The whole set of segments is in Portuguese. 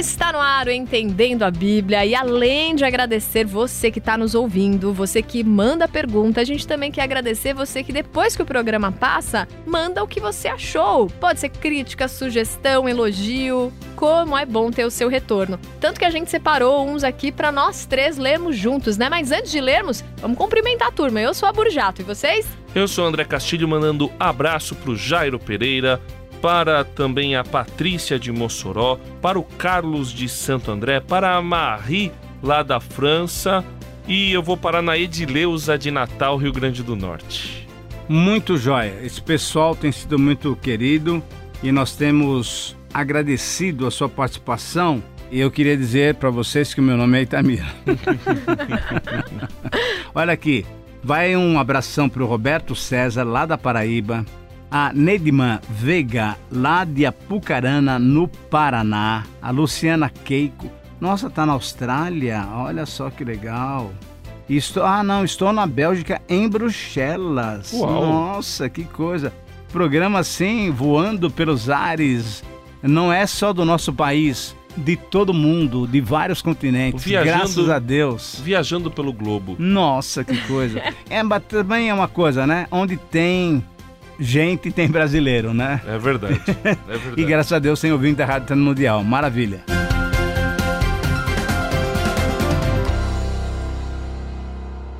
Está no ar o Entendendo a Bíblia e além de agradecer você que está nos ouvindo, você que manda pergunta, a gente também quer agradecer você que depois que o programa passa, manda o que você achou. Pode ser crítica, sugestão, elogio, como é bom ter o seu retorno. Tanto que a gente separou uns aqui para nós três lermos juntos, né? Mas antes de lermos, vamos cumprimentar a turma. Eu sou a Burjato e vocês? Eu sou André Castilho mandando abraço pro Jairo Pereira, para também a Patrícia de Mossoró, para o Carlos de Santo André, para a Marie lá da França e eu vou parar na Edileuza de Natal, Rio Grande do Norte. Muito jóia. Esse pessoal tem sido muito querido e nós temos agradecido a sua participação. E eu queria dizer para vocês que o meu nome é Itamir. Olha aqui, vai um abração para o Roberto César, lá da Paraíba, a Nedman Veiga, lá de Apucarana, no Paraná, a Luciana Keiko, nossa, tá na Austrália, olha só que legal. Estou, ah, não, estou na Bélgica, em Bruxelas. Uau. Nossa, que coisa. Programa assim, voando pelos ares. Não é só do nosso país, de todo mundo, de vários continentes. Viajando- Graças a Deus. Viajando pelo globo. Nossa, que coisa. é, mas também é uma coisa, né? Onde tem gente, tem brasileiro, né? É verdade. É verdade. E graças a Deus tem ouvinte da Rádio Mundial. Maravilha.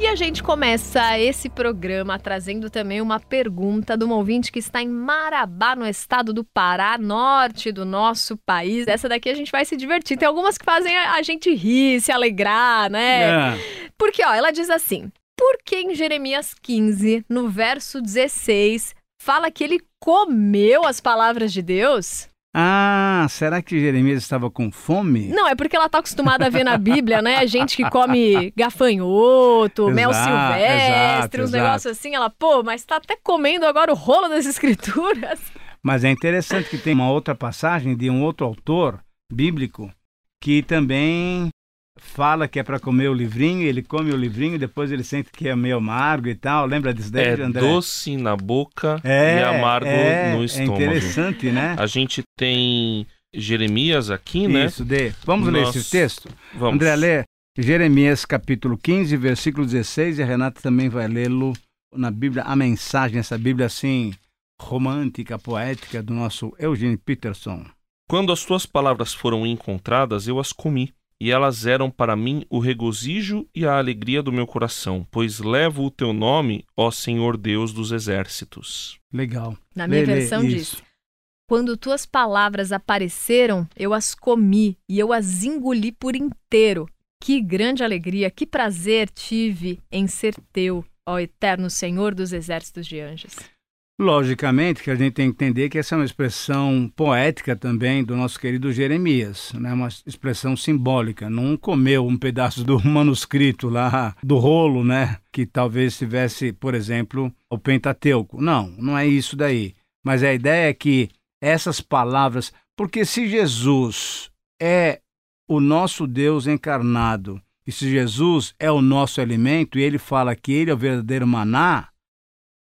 E a gente começa esse programa trazendo também uma pergunta de um ouvinte que está em Marabá, no estado do Pará, norte do nosso país. Essa daqui a gente vai se divertir. Tem algumas que fazem a a gente rir, se alegrar, né? É. Porque, ó, ela diz assim: por que em Jeremias 15, no verso 16, fala que ele comeu as palavras de Deus? Ah, será que Jeremias estava com fome? Não, é porque ela tá acostumada a ver na Bíblia, né? Gente que come gafanhoto, mel Exato, silvestre, exato, uns negócios assim. Ela, pô, mas tá até comendo agora o rolo das escrituras. Mas é interessante que tem uma outra passagem de um outro autor bíblico que também fala que é para comer o livrinho, ele come o livrinho, depois ele sente que é meio amargo e tal. Lembra disso daí, É André? doce na boca É, e amargo é, no É estômago. interessante, né? A gente tem Jeremias aqui, né? Isso, Dê. Vamos ler Nós- esse texto? Vamos. André, lê Jeremias capítulo 15, versículo 16, e a Renata também vai lê-lo na Bíblia, a mensagem, essa Bíblia assim, romântica, poética, do nosso Eugene Peterson. Quando as tuas palavras foram encontradas, eu as comi, e elas eram para mim o regozijo e a alegria do meu coração, pois levo o teu nome, ó Senhor Deus dos exércitos. Legal. Na minha Lê, lê, versão isso. diz: Quando tuas palavras apareceram, eu as comi e eu as engoli por inteiro. Que grande alegria, que prazer tive em ser teu, ó eterno Senhor dos exércitos de anjos. Logicamente que a gente tem que entender que essa é uma expressão poética também do nosso querido Jeremias, né? uma expressão simbólica. Não comeu um pedaço do manuscrito lá, do rolo, né? Que talvez tivesse, por exemplo, o Pentateuco. Não, não é isso daí. Mas a ideia é que essas palavras. Porque se Jesus é o nosso Deus encarnado, e se Jesus é o nosso alimento, e ele fala que ele é o verdadeiro maná,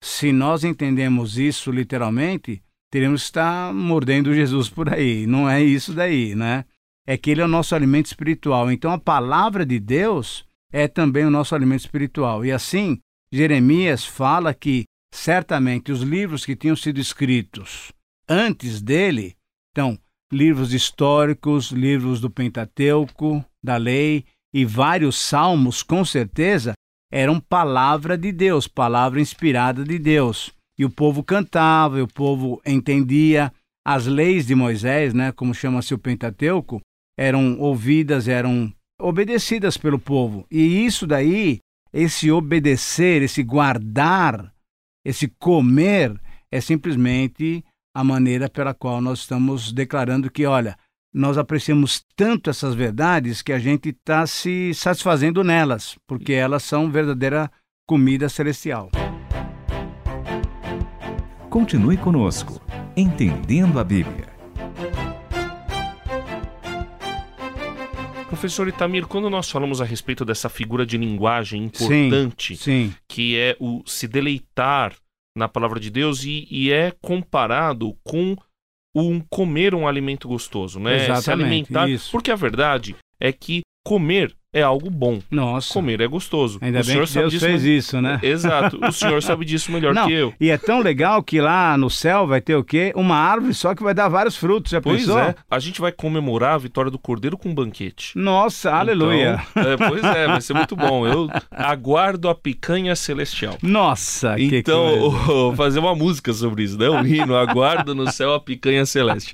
se nós entendemos isso literalmente, teremos que estar mordendo Jesus por aí. Não é isso daí, né? É que ele é o nosso alimento espiritual. Então a palavra de Deus é também o nosso alimento espiritual. E assim, Jeremias fala que certamente os livros que tinham sido escritos antes dele, então, livros históricos, livros do Pentateuco, da lei e vários salmos, com certeza, eram palavra de Deus, palavra inspirada de Deus. E o povo cantava, e o povo entendia. As leis de Moisés, né, como chama-se o Pentateuco, eram ouvidas, eram obedecidas pelo povo. E isso daí, esse obedecer, esse guardar, esse comer, é simplesmente a maneira pela qual nós estamos declarando que, olha, nós apreciamos tanto essas verdades que a gente está se satisfazendo nelas, porque elas são verdadeira comida celestial. Continue conosco, Entendendo a Bíblia. Professor Itamir, quando nós falamos a respeito dessa figura de linguagem importante, Sim, que é o se deleitar na palavra de Deus e, e é comparado com um comer um alimento gostoso, né? Se Exatamente, alimentar. isso. Porque a verdade é que comer é algo bom. nossa. Comer é gostoso. Ainda o bem senhor que sabe Deus disso. fez isso, né? Exato. O senhor sabe disso melhor Não, que eu. E é tão legal que lá no céu vai ter o quê? Uma árvore só que vai dar vários frutos, já Pois pensou? é. A gente vai comemorar a vitória do Cordeiro com um banquete. Nossa, aleluia. Então, é, pois é, vai ser muito bom. Eu aguardo a picanha celestial. Nossa, que Então, fazer uma música sobre isso, né? Um hino, aguardo no céu a picanha celeste.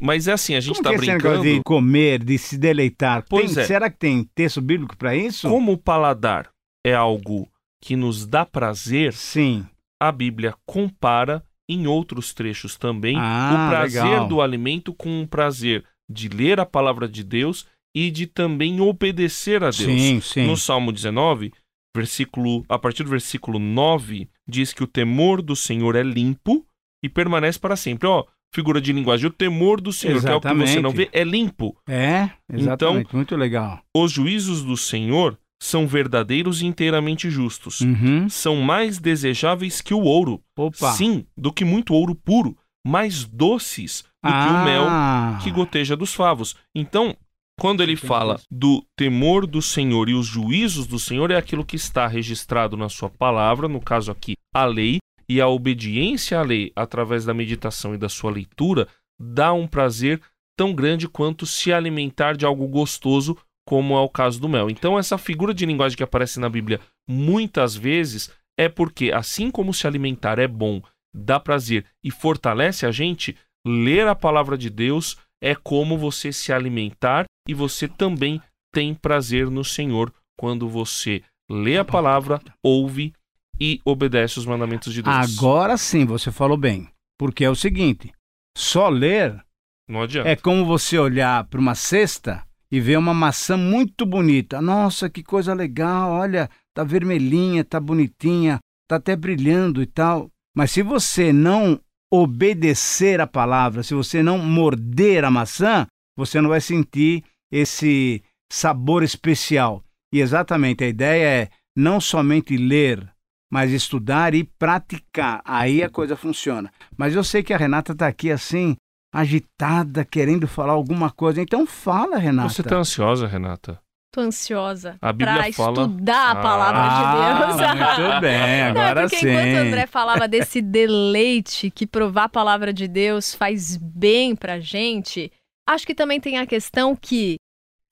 Mas é assim, a gente Como tá é brincando. de comer, de se deleitar? Pois Tem- é. Será que tem texto bíblico para isso? Como o paladar é algo que nos dá prazer, Sim. a Bíblia compara em outros trechos também Ah, o prazer legal. do alimento com o prazer de ler a palavra de Deus e de também obedecer a Deus. Sim, sim. No Salmo 19, versículo, a partir do versículo 9, diz que o temor do Senhor é limpo e permanece para sempre. Ó, figura de linguagem, o temor do Senhor, que é o que você Exatamente. não vê, é limpo. É, Então, exatamente. Muito legal. Os juízos do Senhor são verdadeiros e inteiramente justos. Uhum. São mais desejáveis que o ouro. Opa. Sim, do que muito ouro puro, mais doces do que o mel Ah. que goteja dos favos. Então, quando ele fala do temor do Senhor e os juízos do Senhor, é aquilo que está registrado na sua palavra, no caso aqui, a lei, e a obediência à lei, através da meditação e da sua leitura, dá um prazer tão grande quanto se alimentar de algo gostoso, como é o caso do mel. Então, essa figura de linguagem que aparece na Bíblia muitas vezes é porque, assim como se alimentar é bom, dá prazer e fortalece a gente, ler a palavra de Deus é como você se alimentar e você também tem prazer no Senhor quando você lê a palavra, ouve e obedece os mandamentos de Deus. Agora sim, você falou bem. Porque é o seguinte: só ler Não adianta. é como você olhar para uma cesta e ver uma maçã muito bonita. Nossa, que coisa legal! Olha, tá vermelhinha, tá bonitinha, tá até brilhando e tal. Mas se você não obedecer a palavra, se você não morder a maçã, você não vai sentir esse sabor especial. E exatamente a ideia é não somente ler, mas estudar e praticar. Aí a coisa funciona. Mas eu sei que a Renata está aqui assim, agitada, querendo falar alguma coisa. Então fala, Renata. Você tá ansiosa, Renata? Tô ansiosa A Bíblia pra fala- estudar a palavra ah, de Deus. Muito bem, Não, é agora porque sim. enquanto o André falava desse deleite que provar a palavra de Deus faz bem pra gente, acho que também tem a questão que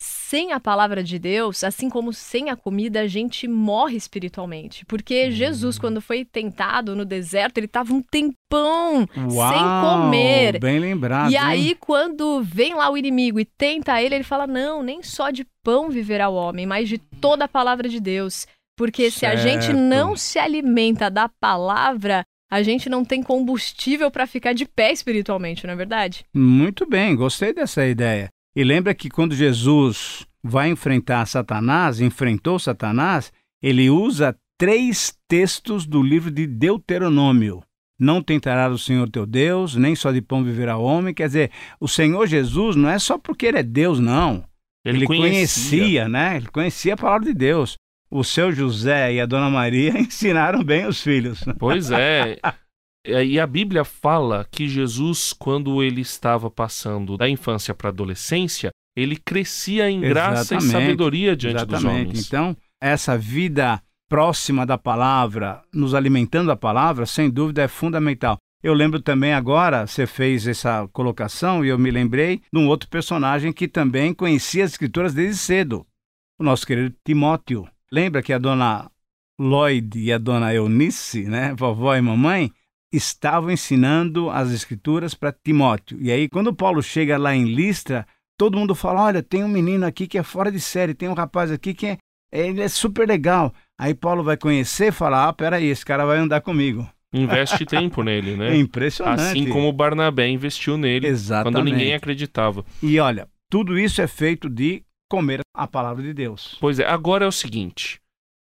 sem a palavra de Deus, assim como sem a comida, a gente morre espiritualmente. Porque Hum. Jesus, quando foi tentado no deserto, ele tava um tempão Uau, sem comer. Bem lembrado. E hein? aí, quando vem lá o inimigo e tenta ele, ele fala: Não, nem só de pão viverá o homem, mas de toda a palavra de Deus. Porque se a gente Certo. não se alimenta da palavra, a gente não tem combustível para ficar de pé espiritualmente, não é verdade? Muito bem, gostei dessa ideia. E lembra que quando Jesus vai enfrentar Satanás, enfrentou Satanás, ele usa três textos do livro de Deuteronômio. Não tentarás o Senhor teu Deus, nem só de pão viverá o homem. Quer dizer, o Senhor Jesus não é só porque ele é Deus, não. Ele, conhecia, né? Ele conhecia a palavra de Deus. O seu José e a dona Maria ensinaram bem os filhos. Pois é. E a Bíblia fala que Jesus, quando ele estava passando da infância para a adolescência, ele crescia em graça e sabedoria diante dos Exatamente. homens. Então, essa vida próxima da palavra, nos alimentando da palavra, sem dúvida é fundamental. Eu lembro também agora, você fez essa colocação e eu me lembrei de um outro personagem que também conhecia as escrituras desde cedo, o nosso querido Timóteo. Lembra que a dona Lloyd e a dona Eunice, né, vovó e mamãe, estavam ensinando as escrituras para Timóteo. E aí, quando Paulo chega lá em Listra, todo mundo fala: olha, tem um menino aqui que é fora de série, tem um rapaz aqui que é, ele é super legal. Aí Paulo vai conhecer e fala: ah, peraí, esse cara vai andar comigo. Investe tempo nele, É né? impressionante. Assim como Barnabé investiu nele Exatamente. quando ninguém acreditava. E olha, tudo isso é feito de comer a palavra de Deus. Pois é, agora é o seguinte: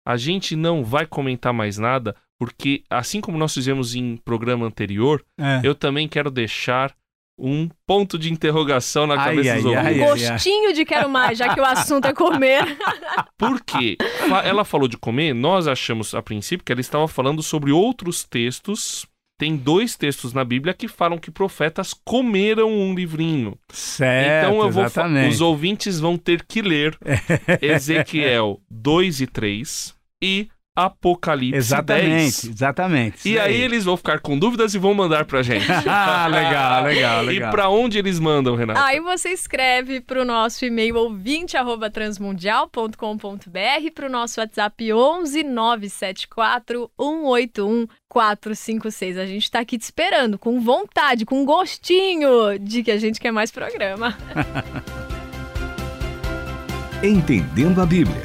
a gente não vai comentar mais nada, porque assim como nós fizemos em programa anterior, É. eu também quero deixar um ponto de interrogação na Ai, cabeça ai, dos ouvintes. ai, Um gostinho de quero mais, já que o assunto é comer. Por quê? Fa- Ela falou de comer, nós achamos a princípio que ela estava falando sobre outros textos. Tem dois textos na Bíblia que falam que profetas comeram um livrinho. Certo, então eu vou os ouvintes vão ter que ler Ezequiel 2 e 3 e Apocalipse Exatamente, 10. exatamente. E aí eles vão ficar com dúvidas e vão mandar pra gente. ah, legal, legal, E legal. pra onde eles mandam, Renato? Aí você escreve para o nosso e-mail ouvinte@transmundial.com.br, para o nosso WhatsApp 11 974 181 456. A gente está aqui te esperando, com vontade, com gostinho de que a gente quer mais programa. Entendendo a Bíblia,